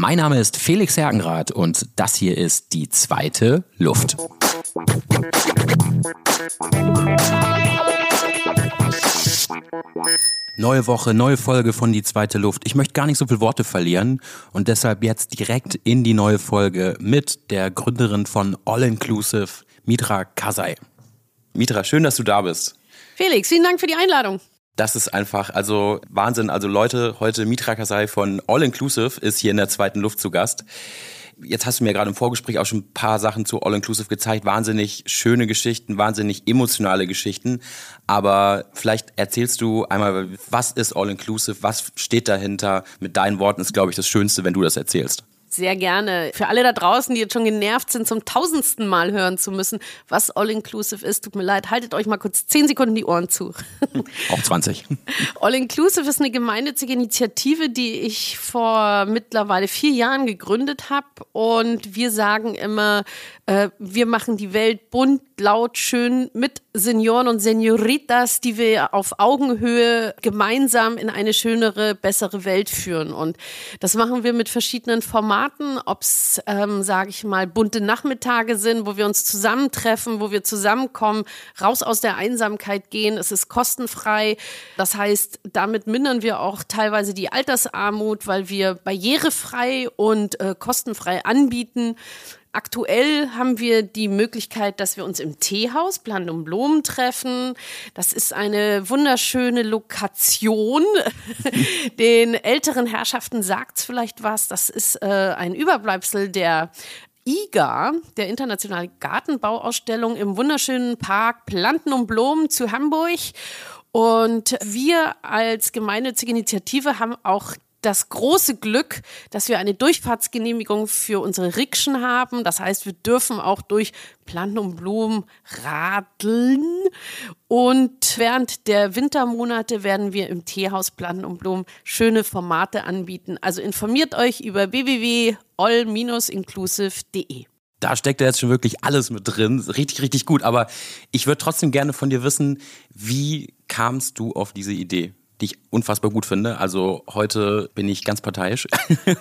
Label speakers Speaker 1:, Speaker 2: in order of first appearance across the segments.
Speaker 1: Mein Name ist Felix Hergenrath und das hier ist die zweite Luft. Neue Woche, neue Folge von Die zweite Luft. Ich möchte gar nicht so viele Worte verlieren und deshalb jetzt direkt in die neue Folge mit der Gründerin von All Inclusive, Mitra Kasai. Mitra, schön, dass du da bist.
Speaker 2: Felix, vielen Dank für die Einladung.
Speaker 1: Das ist einfach, also Wahnsinn. Also Leute, heute Mitra Kasai von All Inclusive ist hier in der zweiten Luft zu Gast. Jetzt hast du mir gerade im Vorgespräch auch schon ein paar Sachen zu All Inclusive gezeigt. Wahnsinnig schöne Geschichten, wahnsinnig emotionale Geschichten. Aber vielleicht erzählst du einmal, was ist All Inclusive? Was steht dahinter? Mit deinen Worten ist, glaube ich, das Schönste, wenn du das erzählst.
Speaker 2: Sehr gerne. Für alle da draußen, die jetzt schon genervt sind, zum tausendsten Mal hören zu müssen, was All-Inclusive ist, tut mir leid, haltet euch mal kurz zehn Sekunden die Ohren zu.
Speaker 1: Auch 20.
Speaker 2: All-Inclusive ist eine gemeinnützige Initiative, die ich vor mittlerweile vier Jahren gegründet habe. Und wir sagen immer, äh, wir machen die Welt bunt, laut, schön mit Senioren und Senioritas, die wir auf Augenhöhe gemeinsam in eine schönere, bessere Welt führen. Und das machen wir mit verschiedenen Formaten, ob es, ähm, sage ich mal, bunte Nachmittage sind, wo wir uns zusammentreffen, wo wir zusammenkommen, raus aus der Einsamkeit gehen. Es ist kostenfrei. Das heißt, damit mindern wir auch teilweise die Altersarmut, weil wir barrierefrei und äh, kostenfrei anbieten. Aktuell haben wir die Möglichkeit, dass wir uns im Teehaus Plan um Blumen treffen. Das ist eine wunderschöne Lokation. Den älteren Herrschaften sagt's vielleicht was. Das ist äh, ein Überbleibsel der IGA, der Internationalen Gartenbauausstellung im wunderschönen Park Planten und Blumen zu Hamburg. Und wir als gemeinnützige Initiative haben auch das große Glück, dass wir eine Durchfahrtsgenehmigung für unsere Rikschen haben. Das heißt, wir dürfen auch durch Planten und Blumen radeln. Und während der Wintermonate werden wir im Teehaus Planten und Blumen schöne Formate anbieten. Also informiert euch über www.all-inclusive.de.
Speaker 1: Da steckt ja jetzt schon wirklich alles mit drin. Richtig, richtig gut. Aber ich würde trotzdem gerne von dir wissen, wie kamst du auf diese Idee? die ich unfassbar gut finde. Also heute bin ich ganz parteiisch.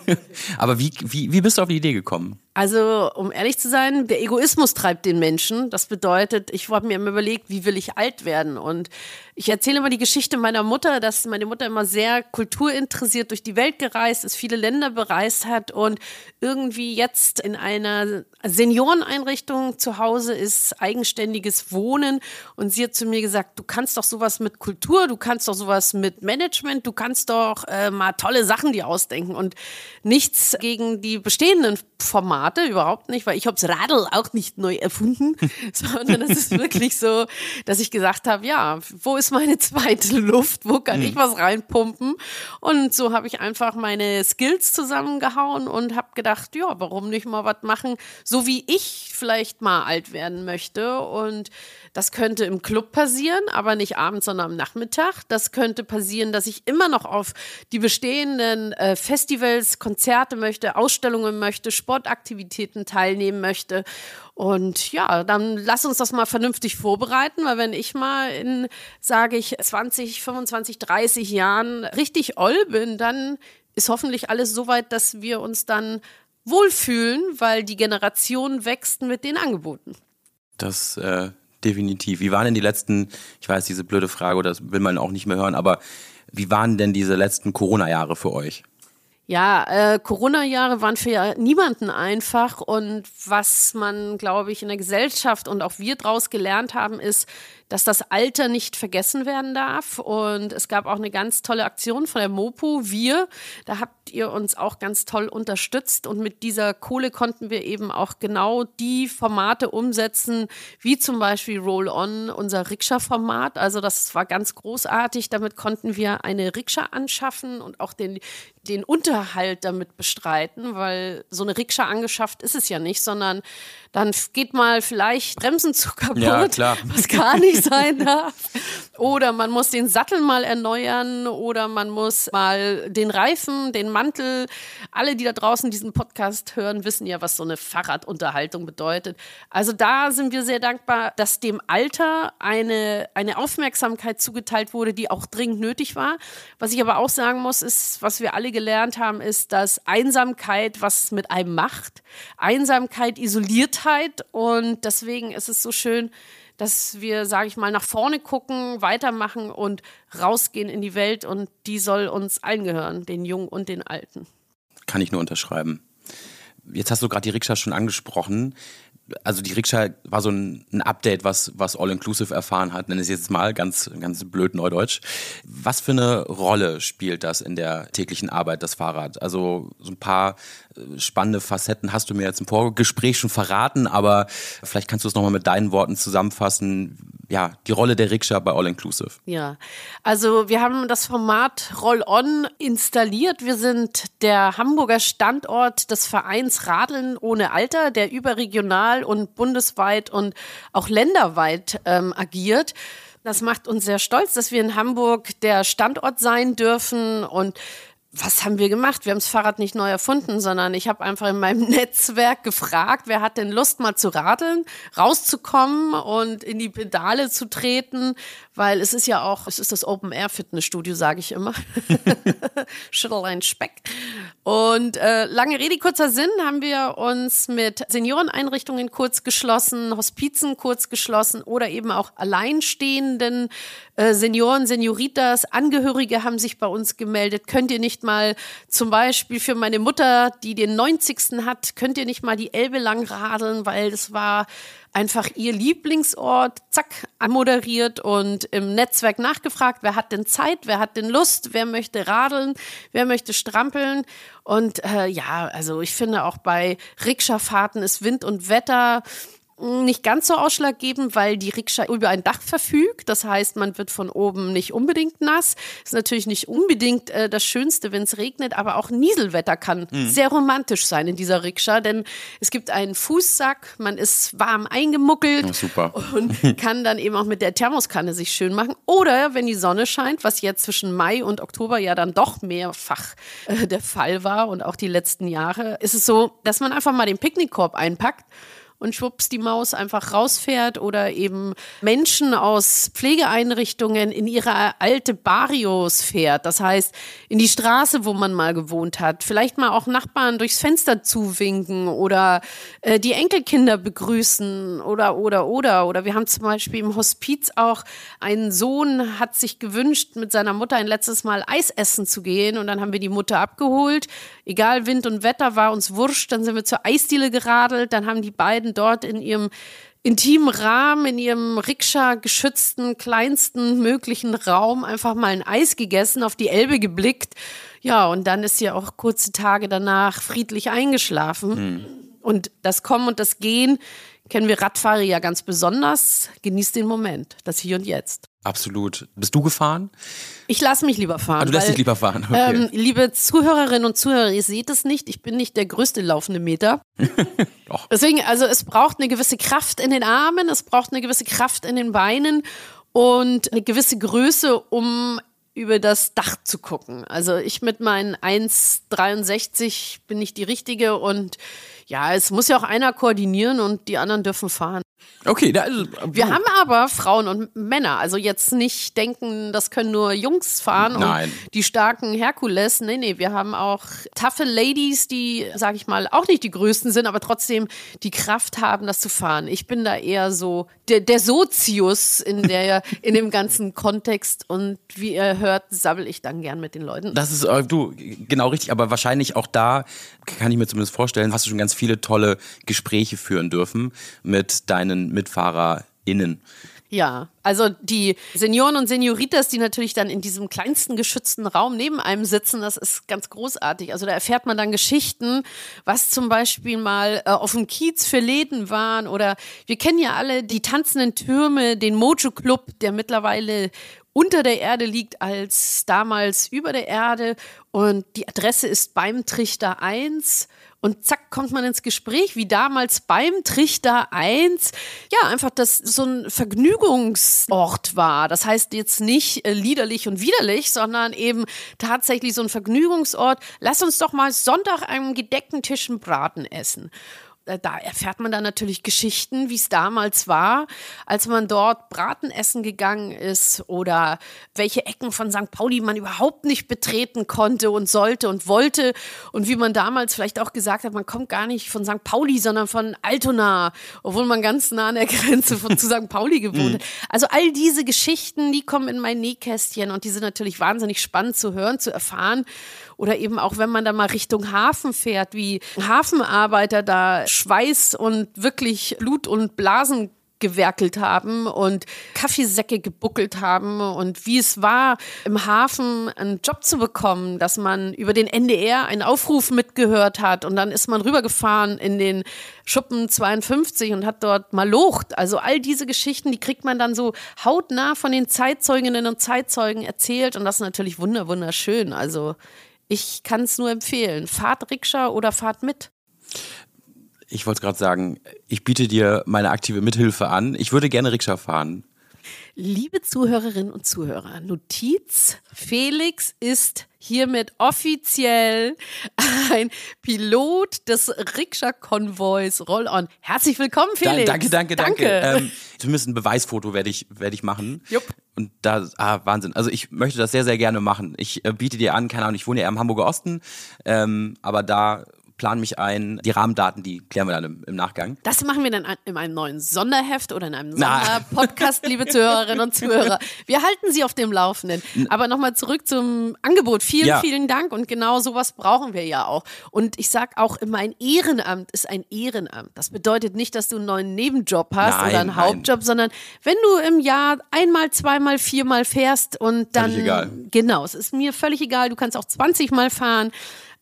Speaker 1: Aber wie, wie, wie bist du auf die Idee gekommen?
Speaker 2: Also, um ehrlich zu sein, der Egoismus treibt den Menschen. Das bedeutet, ich habe mir immer überlegt, wie will ich alt werden? Und ich erzähle immer die Geschichte meiner Mutter, dass meine Mutter immer sehr kulturinteressiert durch die Welt gereist ist, viele Länder bereist hat und irgendwie jetzt in einer Senioreneinrichtung zu Hause ist, eigenständiges Wohnen. Und sie hat zu mir gesagt, du kannst doch sowas mit Kultur, du kannst doch sowas mit Management, du kannst doch äh, mal tolle Sachen dir ausdenken und nichts gegen die bestehenden Formate überhaupt nicht, weil ich habe das Radl auch nicht neu erfunden, sondern es ist wirklich so, dass ich gesagt habe, ja, wo ist meine zweite Luft, wo kann ich hm. was reinpumpen? Und so habe ich einfach meine Skills zusammengehauen und habe gedacht, ja, warum nicht mal was machen, so wie ich vielleicht mal alt werden möchte und das könnte im Club passieren, aber nicht abends, sondern am Nachmittag. Das könnte passieren, dass ich immer noch auf die bestehenden äh, Festivals, Konzerte möchte, Ausstellungen möchte, Sportaktivitäten teilnehmen möchte. Und ja, dann lass uns das mal vernünftig vorbereiten, weil wenn ich mal in, sage ich, 20, 25, 30 Jahren richtig oll bin, dann ist hoffentlich alles so weit, dass wir uns dann wohlfühlen, weil die Generation wächst mit den Angeboten.
Speaker 1: Das äh, definitiv. Wie waren denn die letzten, ich weiß, diese blöde Frage, das will man auch nicht mehr hören, aber wie waren denn diese letzten Corona-Jahre für euch?
Speaker 2: Ja, äh, Corona-Jahre waren für niemanden einfach und was man, glaube ich, in der Gesellschaft und auch wir daraus gelernt haben, ist, dass das Alter nicht vergessen werden darf. Und es gab auch eine ganz tolle Aktion von der Mopo, wir. Da habt ihr uns auch ganz toll unterstützt. Und mit dieser Kohle konnten wir eben auch genau die Formate umsetzen, wie zum Beispiel Roll-On, unser Rikscha-Format. Also das war ganz großartig. Damit konnten wir eine Rikscha anschaffen und auch den, den Unterhalt damit bestreiten, weil so eine Rikscha angeschafft ist es ja nicht, sondern dann geht mal vielleicht Bremsen zu kaputt,
Speaker 1: ja, klar.
Speaker 2: was gar nicht sein darf. Oder man muss den Sattel mal erneuern oder man muss mal den Reifen, den Mantel. Alle, die da draußen diesen Podcast hören, wissen ja, was so eine Fahrradunterhaltung bedeutet. Also da sind wir sehr dankbar, dass dem Alter eine, eine Aufmerksamkeit zugeteilt wurde, die auch dringend nötig war. Was ich aber auch sagen muss, ist, was wir alle gelernt haben, ist, dass Einsamkeit was mit einem macht. Einsamkeit, Isoliertheit und deswegen ist es so schön, dass wir, sage ich mal, nach vorne gucken, weitermachen und rausgehen in die Welt und die soll uns allen gehören, den Jungen und den Alten.
Speaker 1: Kann ich nur unterschreiben. Jetzt hast du gerade die Rikscha schon angesprochen also die Rikscha war so ein, ein Update, was, was All-Inclusive erfahren hat, nenne ich es jetzt mal ganz, ganz blöd neudeutsch. Was für eine Rolle spielt das in der täglichen Arbeit, das Fahrrad? Also so ein paar äh, spannende Facetten hast du mir jetzt im Vorgespräch schon verraten, aber vielleicht kannst du es nochmal mit deinen Worten zusammenfassen. Ja, die Rolle der Rikscha bei All-Inclusive.
Speaker 2: Ja, also wir haben das Format Roll-On installiert. Wir sind der Hamburger Standort des Vereins Radeln ohne Alter, der überregional national und bundesweit und auch länderweit ähm, agiert. Das macht uns sehr stolz, dass wir in Hamburg der Standort sein dürfen und was haben wir gemacht? Wir haben das Fahrrad nicht neu erfunden, sondern ich habe einfach in meinem Netzwerk gefragt, wer hat denn Lust mal zu radeln, rauszukommen und in die Pedale zu treten, weil es ist ja auch, es ist das Open Air Fitnessstudio, sage ich immer. Schüttel Speck. Und äh, lange Rede, kurzer Sinn, haben wir uns mit Senioreneinrichtungen kurz geschlossen, Hospizen kurz geschlossen oder eben auch alleinstehenden äh, Senioren, Senioritas, Angehörige haben sich bei uns gemeldet. Könnt ihr nicht mal zum Beispiel für meine Mutter, die den 90. hat, könnt ihr nicht mal die Elbe lang radeln, weil das war einfach ihr Lieblingsort, zack, moderiert und im Netzwerk nachgefragt, wer hat denn Zeit, wer hat denn Lust, wer möchte radeln, wer möchte strampeln. Und äh, ja, also ich finde auch bei Rikscha-Fahrten ist Wind und Wetter nicht ganz so ausschlaggebend, weil die Rikscha über ein Dach verfügt. Das heißt, man wird von oben nicht unbedingt nass. Ist natürlich nicht unbedingt äh, das Schönste, wenn es regnet, aber auch Nieselwetter kann mhm. sehr romantisch sein in dieser Rikscha, denn es gibt einen Fußsack, man ist warm eingemuckelt
Speaker 1: oh, super.
Speaker 2: und kann dann eben auch mit der Thermoskanne sich schön machen. Oder wenn die Sonne scheint, was jetzt zwischen Mai und Oktober ja dann doch mehrfach äh, der Fall war und auch die letzten Jahre, ist es so, dass man einfach mal den Picknickkorb einpackt und schwupps die Maus einfach rausfährt oder eben Menschen aus Pflegeeinrichtungen in ihre alte Barrios fährt. Das heißt, in die Straße, wo man mal gewohnt hat. Vielleicht mal auch Nachbarn durchs Fenster zuwinken oder äh, die Enkelkinder begrüßen oder, oder, oder. Oder wir haben zum Beispiel im Hospiz auch einen Sohn hat sich gewünscht, mit seiner Mutter ein letztes Mal Eis essen zu gehen und dann haben wir die Mutter abgeholt. Egal Wind und Wetter war uns wurscht, dann sind wir zur Eisdiele geradelt, dann haben die beiden dort in ihrem intimen Rahmen, in ihrem Rikscha geschützten, kleinsten möglichen Raum einfach mal ein Eis gegessen, auf die Elbe geblickt. Ja, und dann ist sie auch kurze Tage danach friedlich eingeschlafen. Hm. Und das Kommen und das Gehen kennen wir Radfahrer ja ganz besonders. Genießt den Moment, das Hier und Jetzt.
Speaker 1: Absolut. Bist du gefahren?
Speaker 2: Ich lasse mich lieber fahren. Ah,
Speaker 1: du lässt weil, dich lieber fahren. Okay.
Speaker 2: Ähm, liebe Zuhörerinnen und Zuhörer, ihr seht es nicht. Ich bin nicht der größte laufende Meter. Deswegen, also es braucht eine gewisse Kraft in den Armen, es braucht eine gewisse Kraft in den Beinen und eine gewisse Größe, um über das Dach zu gucken. Also ich mit meinen 1,63 bin nicht die Richtige und ja, es muss ja auch einer koordinieren und die anderen dürfen fahren.
Speaker 1: Okay, da ist,
Speaker 2: wir haben aber Frauen und Männer. Also jetzt nicht denken, das können nur Jungs fahren
Speaker 1: Nein.
Speaker 2: und die starken Herkules. Nee, nee, wir haben auch taffe Ladies, die, sag ich mal, auch nicht die größten sind, aber trotzdem die Kraft haben, das zu fahren. Ich bin da eher so der, der Sozius in der in dem ganzen Kontext und wie ihr hört, sabbel ich dann gern mit den Leuten.
Speaker 1: Das ist äh, du genau richtig, aber wahrscheinlich auch da kann ich mir zumindest vorstellen, hast du schon ganz viele tolle Gespräche führen dürfen mit deinen MitfahrerInnen.
Speaker 2: Ja, also die Senioren und Senioritas, die natürlich dann in diesem kleinsten geschützten Raum neben einem sitzen, das ist ganz großartig. Also da erfährt man dann Geschichten, was zum Beispiel mal äh, auf dem Kiez für Läden waren oder wir kennen ja alle die tanzenden Türme, den Mojo Club, der mittlerweile unter der Erde liegt als damals über der Erde. Und die Adresse ist beim Trichter 1. Und zack, kommt man ins Gespräch, wie damals beim Trichter 1. Ja, einfach, dass so ein Vergnügungsort war. Das heißt jetzt nicht äh, liederlich und widerlich, sondern eben tatsächlich so ein Vergnügungsort. Lass uns doch mal Sonntag einen gedeckten Tisch Braten essen. Äh, da erfährt man dann natürlich Geschichten, wie es damals war, als man dort Braten essen gegangen ist oder welche Ecken von St. Pauli man überhaupt nicht betreten konnte und sollte und wollte und wie man damals vielleicht auch gesagt hat, man kommt gar nicht von St. Pauli, sondern von Altona, obwohl man ganz nah an der Grenze von, zu St. Pauli gewohnt hat. Also all diese Geschichten, die kommen in mein Nähkästchen und die sind natürlich wahnsinnig spannend zu hören, zu erfahren oder eben auch, wenn man da mal Richtung Hafen fährt, wie Hafenarbeiter da Schweiß und wirklich Blut und Blasen gewerkelt haben und Kaffeesäcke gebuckelt haben und wie es war, im Hafen einen Job zu bekommen, dass man über den NDR einen Aufruf mitgehört hat und dann ist man rübergefahren in den Schuppen 52 und hat dort mal locht. Also all diese Geschichten, die kriegt man dann so hautnah von den Zeitzeuginnen und Zeitzeugen erzählt und das ist natürlich wunder wunderschön. Also ich kann es nur empfehlen. Fahrt Rikscha oder fahrt mit.
Speaker 1: Ich wollte gerade sagen, ich biete dir meine aktive Mithilfe an. Ich würde gerne Rikscha fahren.
Speaker 2: Liebe Zuhörerinnen und Zuhörer, Notiz, Felix ist hiermit offiziell ein Pilot des Rikscha-Konvois Roll-On. Herzlich willkommen, Felix.
Speaker 1: Da, danke, danke, danke. danke. Ähm, zumindest ein Beweisfoto werde ich, werde ich machen. Jupp. Und da, ah, Wahnsinn. Also ich möchte das sehr, sehr gerne machen. Ich äh, biete dir an, keine Ahnung, ich wohne ja im Hamburger Osten, ähm, aber da plan mich ein. Die Rahmendaten, die klären wir dann im, im Nachgang.
Speaker 2: Das machen wir dann in einem neuen Sonderheft oder in einem Sonderpodcast, liebe Zuhörerinnen und Zuhörer. Wir halten Sie auf dem Laufenden. Aber nochmal zurück zum Angebot. Vielen, ja. vielen Dank. Und genau sowas brauchen wir ja auch. Und ich sage auch immer, ein Ehrenamt ist ein Ehrenamt. Das bedeutet nicht, dass du einen neuen Nebenjob hast nein, oder einen nein. Hauptjob, sondern wenn du im Jahr einmal, zweimal, viermal fährst und dann. Völlig egal. Genau, es ist mir völlig egal. Du kannst auch 20 Mal fahren.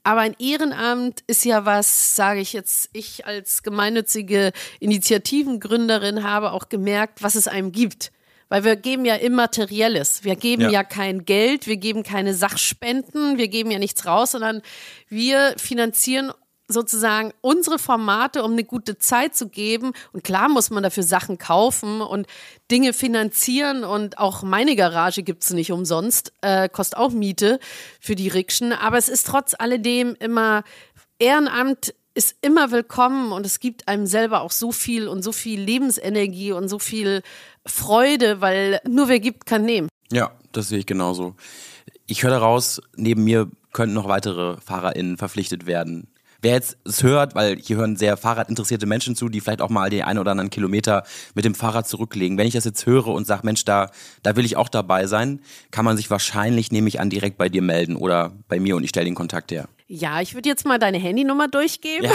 Speaker 2: Aber ein Ehrenamt ist ja was, sage ich jetzt, ich als gemeinnützige Initiativengründerin habe auch gemerkt, was es einem gibt. Weil wir geben ja Immaterielles. Wir geben ja. ja kein Geld, wir geben keine Sachspenden, wir geben ja nichts raus, sondern wir finanzieren sozusagen unsere Formate, um eine gute Zeit zu geben. Und klar muss man dafür Sachen kaufen und Dinge finanzieren. Und auch meine Garage gibt es nicht umsonst, äh, kostet auch Miete für die Rikschen. Aber es ist trotz alledem immer Ehrenamt ist immer willkommen und es gibt einem selber auch so viel und so viel Lebensenergie und so viel Freude, weil nur wer gibt, kann nehmen.
Speaker 1: Ja, das sehe ich genauso. Ich höre daraus, neben mir könnten noch weitere FahrerInnen verpflichtet werden wer jetzt es hört, weil hier hören sehr fahrradinteressierte Menschen zu, die vielleicht auch mal den einen oder anderen Kilometer mit dem Fahrrad zurücklegen. Wenn ich das jetzt höre und sage, Mensch, da, da will ich auch dabei sein, kann man sich wahrscheinlich, nehme ich an, direkt bei dir melden oder bei mir und ich stelle den Kontakt her.
Speaker 2: Ja, ich würde jetzt mal deine Handynummer durchgeben.
Speaker 1: Ja.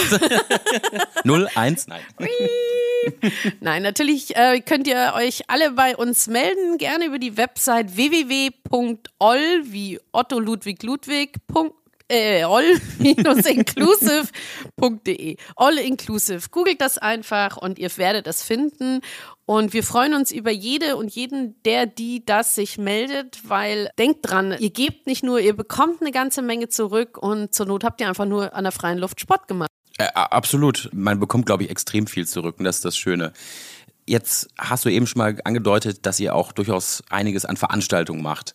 Speaker 1: 01? Nein.
Speaker 2: Nein, natürlich äh, könnt ihr euch alle bei uns melden, gerne über die Website www.oll wie Otto Ludwig Ludwig äh, all-inclusive.de. All inclusive. Googelt das einfach und ihr werdet es finden. Und wir freuen uns über jede und jeden, der, die das sich meldet, weil denkt dran, ihr gebt nicht nur, ihr bekommt eine ganze Menge zurück und zur Not habt ihr einfach nur an der freien Luft Sport gemacht.
Speaker 1: Äh, absolut. Man bekommt, glaube ich, extrem viel zurück und das ist das Schöne. Jetzt hast du eben schon mal angedeutet, dass ihr auch durchaus einiges an Veranstaltungen macht.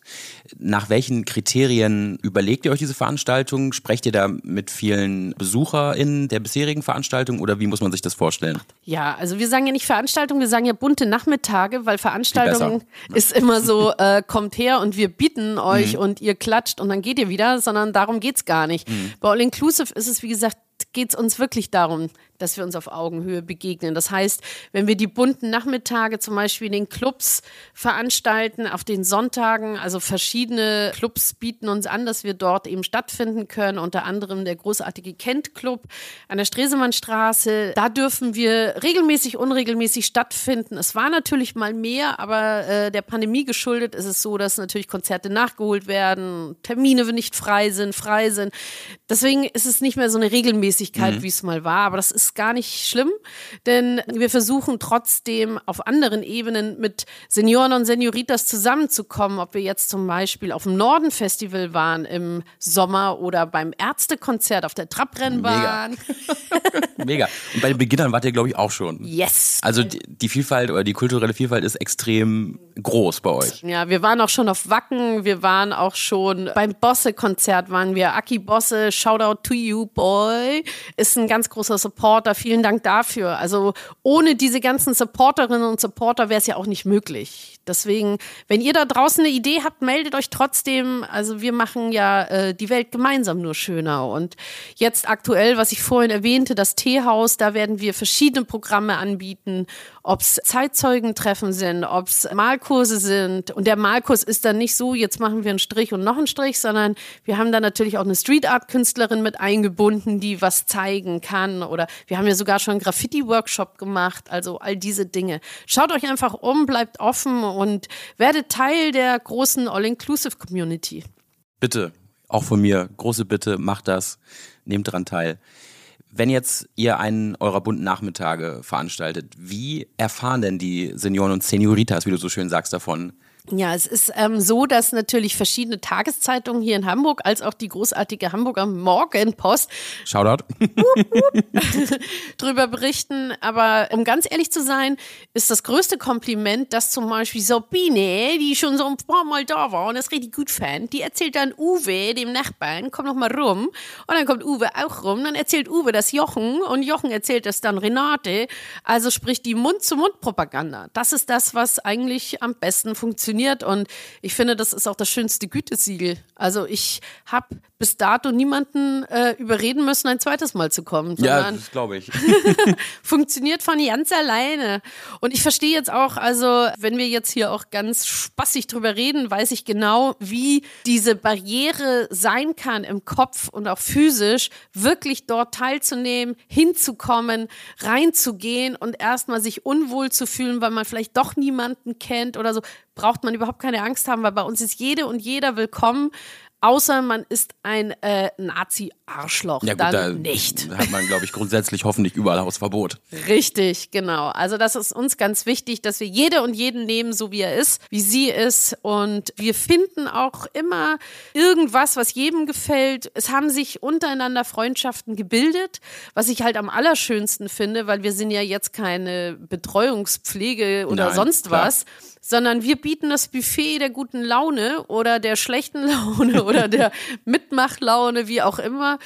Speaker 1: Nach welchen Kriterien überlegt ihr euch diese Veranstaltungen? Sprecht ihr da mit vielen BesucherInnen der bisherigen Veranstaltung oder wie muss man sich das vorstellen?
Speaker 2: Ja, also wir sagen ja nicht Veranstaltungen, wir sagen ja bunte Nachmittage, weil Veranstaltung ist immer so, äh, kommt her und wir bieten euch mhm. und ihr klatscht und dann geht ihr wieder, sondern darum geht's gar nicht. Mhm. Bei All Inclusive ist es, wie gesagt, geht es uns wirklich darum, dass wir uns auf Augenhöhe begegnen. Das heißt, wenn wir die bunten Nachmittage zum Beispiel in den Clubs veranstalten, auf den Sonntagen, also verschiedene Clubs bieten uns an, dass wir dort eben stattfinden können, unter anderem der großartige Kent Club an der Stresemannstraße. Da dürfen wir regelmäßig, unregelmäßig stattfinden. Es war natürlich mal mehr, aber äh, der Pandemie geschuldet ist es so, dass natürlich Konzerte nachgeholt werden, Termine nicht frei sind, frei sind. Deswegen ist es nicht mehr so eine Regelmäßigkeit mhm. wie es mal war. Aber das ist gar nicht schlimm, denn wir versuchen trotzdem auf anderen Ebenen mit Senioren und Senioritas zusammenzukommen. Ob wir jetzt zum Beispiel auf dem Norden-Festival waren im Sommer oder beim Ärztekonzert auf der Trabrennbahn.
Speaker 1: Mega. Mega. Und bei den Beginnern wart ihr, glaube ich, auch schon.
Speaker 2: Yes.
Speaker 1: Also die, die Vielfalt oder die kulturelle Vielfalt ist extrem groß bei euch.
Speaker 2: Ja, wir waren auch schon auf Wacken, wir waren auch schon beim Bosse-Konzert waren wir. Aki Bosse, Shoutout to you, boy, ist ein ganz großer Supporter. Vielen Dank dafür. Also ohne diese ganzen Supporterinnen und Supporter wäre es ja auch nicht möglich. Deswegen, wenn ihr da draußen eine Idee habt, meldet euch trotzdem. Also wir machen ja äh, die Welt gemeinsam nur schöner. Und jetzt aktuell, was ich vorhin erwähnte, das Teehaus, da werden wir verschiedene Programme anbieten ob es Zeitzeugentreffen sind, ob es Malkurse sind. Und der Malkurs ist dann nicht so, jetzt machen wir einen Strich und noch einen Strich, sondern wir haben dann natürlich auch eine Street Art Künstlerin mit eingebunden, die was zeigen kann. Oder wir haben ja sogar schon einen Graffiti-Workshop gemacht. Also all diese Dinge. Schaut euch einfach um, bleibt offen und werdet Teil der großen All-Inclusive Community.
Speaker 1: Bitte, auch von mir, große Bitte, macht das, nehmt daran teil. Wenn jetzt ihr einen eurer bunten Nachmittage veranstaltet, wie erfahren denn die Senioren und Senioritas, wie du so schön sagst, davon?
Speaker 2: Ja, es ist ähm, so, dass natürlich verschiedene Tageszeitungen hier in Hamburg, als auch die großartige Hamburger Morgenpost,
Speaker 1: Shoutout,
Speaker 2: drüber berichten. Aber um ganz ehrlich zu sein, ist das größte Kompliment, dass zum Beispiel Sabine, die schon so ein paar Mal da war und das richtig gut fand, die erzählt dann Uwe, dem Nachbarn, komm noch mal rum. Und dann kommt Uwe auch rum. Dann erzählt Uwe das Jochen und Jochen erzählt das dann Renate. Also sprich die Mund-zu-Mund-Propaganda. Das ist das, was eigentlich am besten funktioniert funktioniert. Und ich finde, das ist auch das schönste Gütesiegel. Also ich habe bis dato niemanden äh, überreden müssen, ein zweites Mal zu kommen.
Speaker 1: Ja, das glaube ich.
Speaker 2: funktioniert von ganz alleine. Und ich verstehe jetzt auch, also wenn wir jetzt hier auch ganz spaßig drüber reden, weiß ich genau, wie diese Barriere sein kann im Kopf und auch physisch, wirklich dort teilzunehmen, hinzukommen, reinzugehen und erstmal sich unwohl zu fühlen, weil man vielleicht doch niemanden kennt oder so braucht man überhaupt keine Angst haben, weil bei uns ist jede und jeder willkommen. Außer man ist ein äh, Nazi-Arschloch. Ja, gut, dann da nicht.
Speaker 1: Hat man, glaube ich, grundsätzlich hoffentlich überall Hausverbot.
Speaker 2: Richtig, genau. Also das ist uns ganz wichtig, dass wir jede und jeden nehmen, so wie er ist, wie sie ist. Und wir finden auch immer irgendwas, was jedem gefällt. Es haben sich untereinander Freundschaften gebildet, was ich halt am allerschönsten finde, weil wir sind ja jetzt keine Betreuungspflege oder Nein, sonst klar. Sondern wir bieten das Buffet der guten Laune oder der schlechten Laune oder der Mitmachlaune, wie auch immer.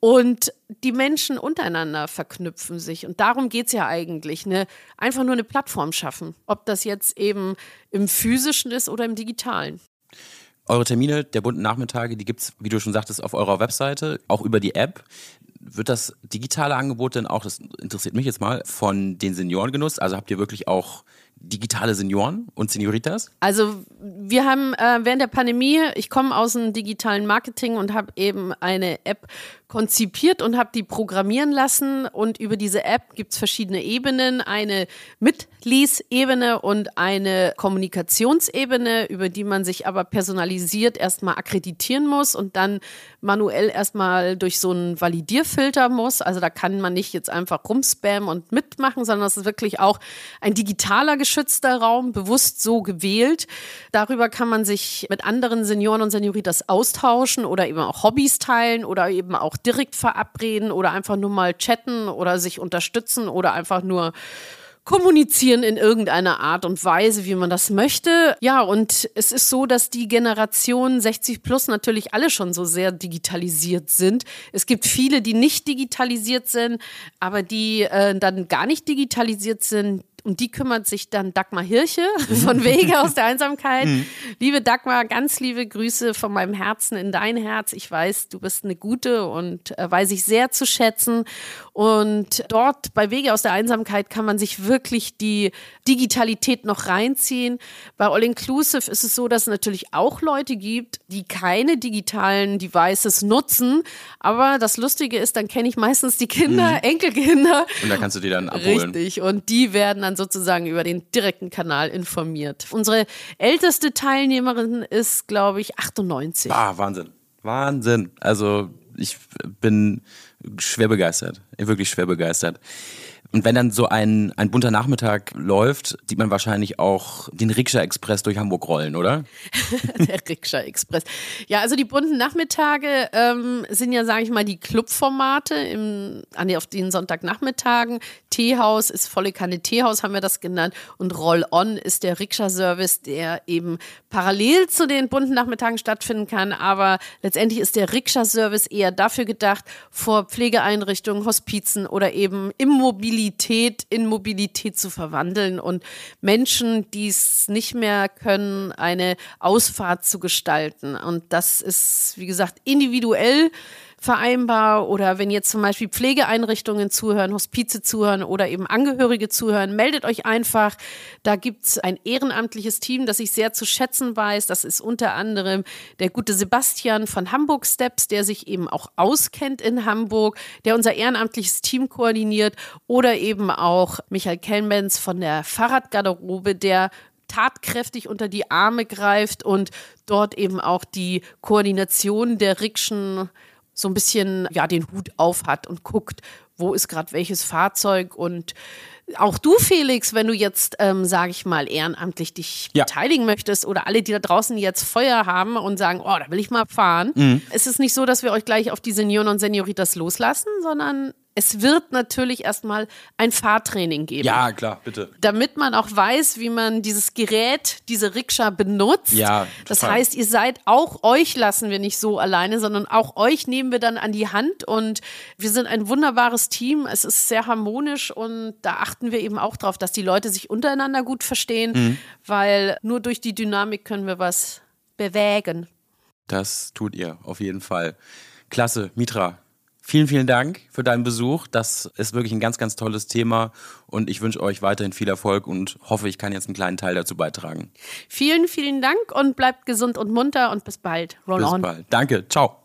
Speaker 2: Und die Menschen untereinander verknüpfen sich. Und darum geht es ja eigentlich. Ne? Einfach nur eine Plattform schaffen. Ob das jetzt eben im physischen ist oder im digitalen.
Speaker 1: Eure Termine der bunten Nachmittage, die gibt es, wie du schon sagtest, auf eurer Webseite, auch über die App. Wird das digitale Angebot denn auch, das interessiert mich jetzt mal, von den Senioren genutzt? Also habt ihr wirklich auch digitale Senioren und Senioritas?
Speaker 2: Also wir haben äh, während der Pandemie, ich komme aus dem digitalen Marketing und habe eben eine App konzipiert und habe die programmieren lassen. Und über diese App gibt es verschiedene Ebenen. Eine Mitlies-Ebene und eine Kommunikationsebene, über die man sich aber personalisiert erstmal akkreditieren muss und dann manuell erstmal durch so einen Validierfilter muss. Also da kann man nicht jetzt einfach rumspammen und mitmachen, sondern es ist wirklich auch ein digitaler geschützter Raum, bewusst so gewählt. Darüber kann man sich mit anderen Senioren und Senioritas austauschen oder eben auch Hobbys teilen oder eben auch direkt verabreden oder einfach nur mal chatten oder sich unterstützen oder einfach nur kommunizieren in irgendeiner Art und Weise, wie man das möchte. Ja, und es ist so, dass die Generation 60 plus natürlich alle schon so sehr digitalisiert sind. Es gibt viele, die nicht digitalisiert sind, aber die äh, dann gar nicht digitalisiert sind, um die kümmert sich dann Dagmar Hirche von Wege aus der Einsamkeit. Mhm. Liebe Dagmar, ganz liebe Grüße von meinem Herzen in dein Herz. Ich weiß, du bist eine gute und äh, weiß ich sehr zu schätzen. Und dort bei Wege aus der Einsamkeit kann man sich wirklich die Digitalität noch reinziehen. Bei All Inclusive ist es so, dass es natürlich auch Leute gibt, die keine digitalen Devices nutzen. Aber das Lustige ist, dann kenne ich meistens die Kinder, mhm. Enkelkinder.
Speaker 1: Und da kannst du die dann abholen.
Speaker 2: Richtig. Und die werden dann sozusagen über den direkten Kanal informiert. Unsere älteste Teilnehmerin ist, glaube ich, 98.
Speaker 1: Ah, Wahnsinn. Wahnsinn. Also ich bin schwer begeistert. Wirklich schwer begeistert. Und wenn dann so ein, ein bunter Nachmittag läuft, sieht man wahrscheinlich auch den Rikscha-Express durch Hamburg rollen, oder?
Speaker 2: Der Rikscha-Express. Ja, also die bunten Nachmittage ähm, sind ja, sage ich mal, die Clubformate im, an, auf den Sonntagnachmittagen. Teehaus ist volle Kanne Teehaus, haben wir das genannt. Und Roll-On ist der Rikscha-Service, der eben parallel zu den bunten Nachmittagen stattfinden kann. Aber letztendlich ist der Rikscha-Service eher dafür gedacht, vor Pflegeeinrichtungen, Hospizen oder eben Immobilien Mobilität in Mobilität zu verwandeln und Menschen, die es nicht mehr können, eine Ausfahrt zu gestalten. Und das ist, wie gesagt, individuell vereinbar oder wenn jetzt zum Beispiel Pflegeeinrichtungen zuhören, Hospize zuhören oder eben Angehörige zuhören, meldet euch einfach. Da gibt es ein ehrenamtliches Team, das ich sehr zu schätzen weiß. Das ist unter anderem der gute Sebastian von Hamburg Steps, der sich eben auch auskennt in Hamburg, der unser ehrenamtliches Team koordiniert oder eben auch Michael Kelmens von der Fahrradgarderobe, der tatkräftig unter die Arme greift und dort eben auch die Koordination der Rikschen so ein bisschen ja den Hut auf hat und guckt, wo ist gerade welches Fahrzeug und auch du, Felix, wenn du jetzt, ähm, sage ich mal, ehrenamtlich dich ja. beteiligen möchtest oder alle, die da draußen jetzt Feuer haben und sagen, oh, da will ich mal fahren, mhm. ist es nicht so, dass wir euch gleich auf die Senioren und Senioritas loslassen, sondern es wird natürlich erstmal ein Fahrtraining geben.
Speaker 1: Ja, klar, bitte.
Speaker 2: Damit man auch weiß, wie man dieses Gerät, diese Rikscha benutzt. Ja. Total. Das heißt, ihr seid auch euch lassen wir nicht so alleine, sondern auch euch nehmen wir dann an die Hand und wir sind ein wunderbares Team. Es ist sehr harmonisch und da achten wir eben auch darauf, dass die Leute sich untereinander gut verstehen, mhm. weil nur durch die Dynamik können wir was bewägen.
Speaker 1: Das tut ihr auf jeden Fall. Klasse, Mitra. Vielen, vielen Dank für deinen Besuch. Das ist wirklich ein ganz, ganz tolles Thema und ich wünsche euch weiterhin viel Erfolg und hoffe, ich kann jetzt einen kleinen Teil dazu beitragen.
Speaker 2: Vielen, vielen Dank und bleibt gesund und munter und bis bald.
Speaker 1: Roll bis on. Bald. Danke. Ciao.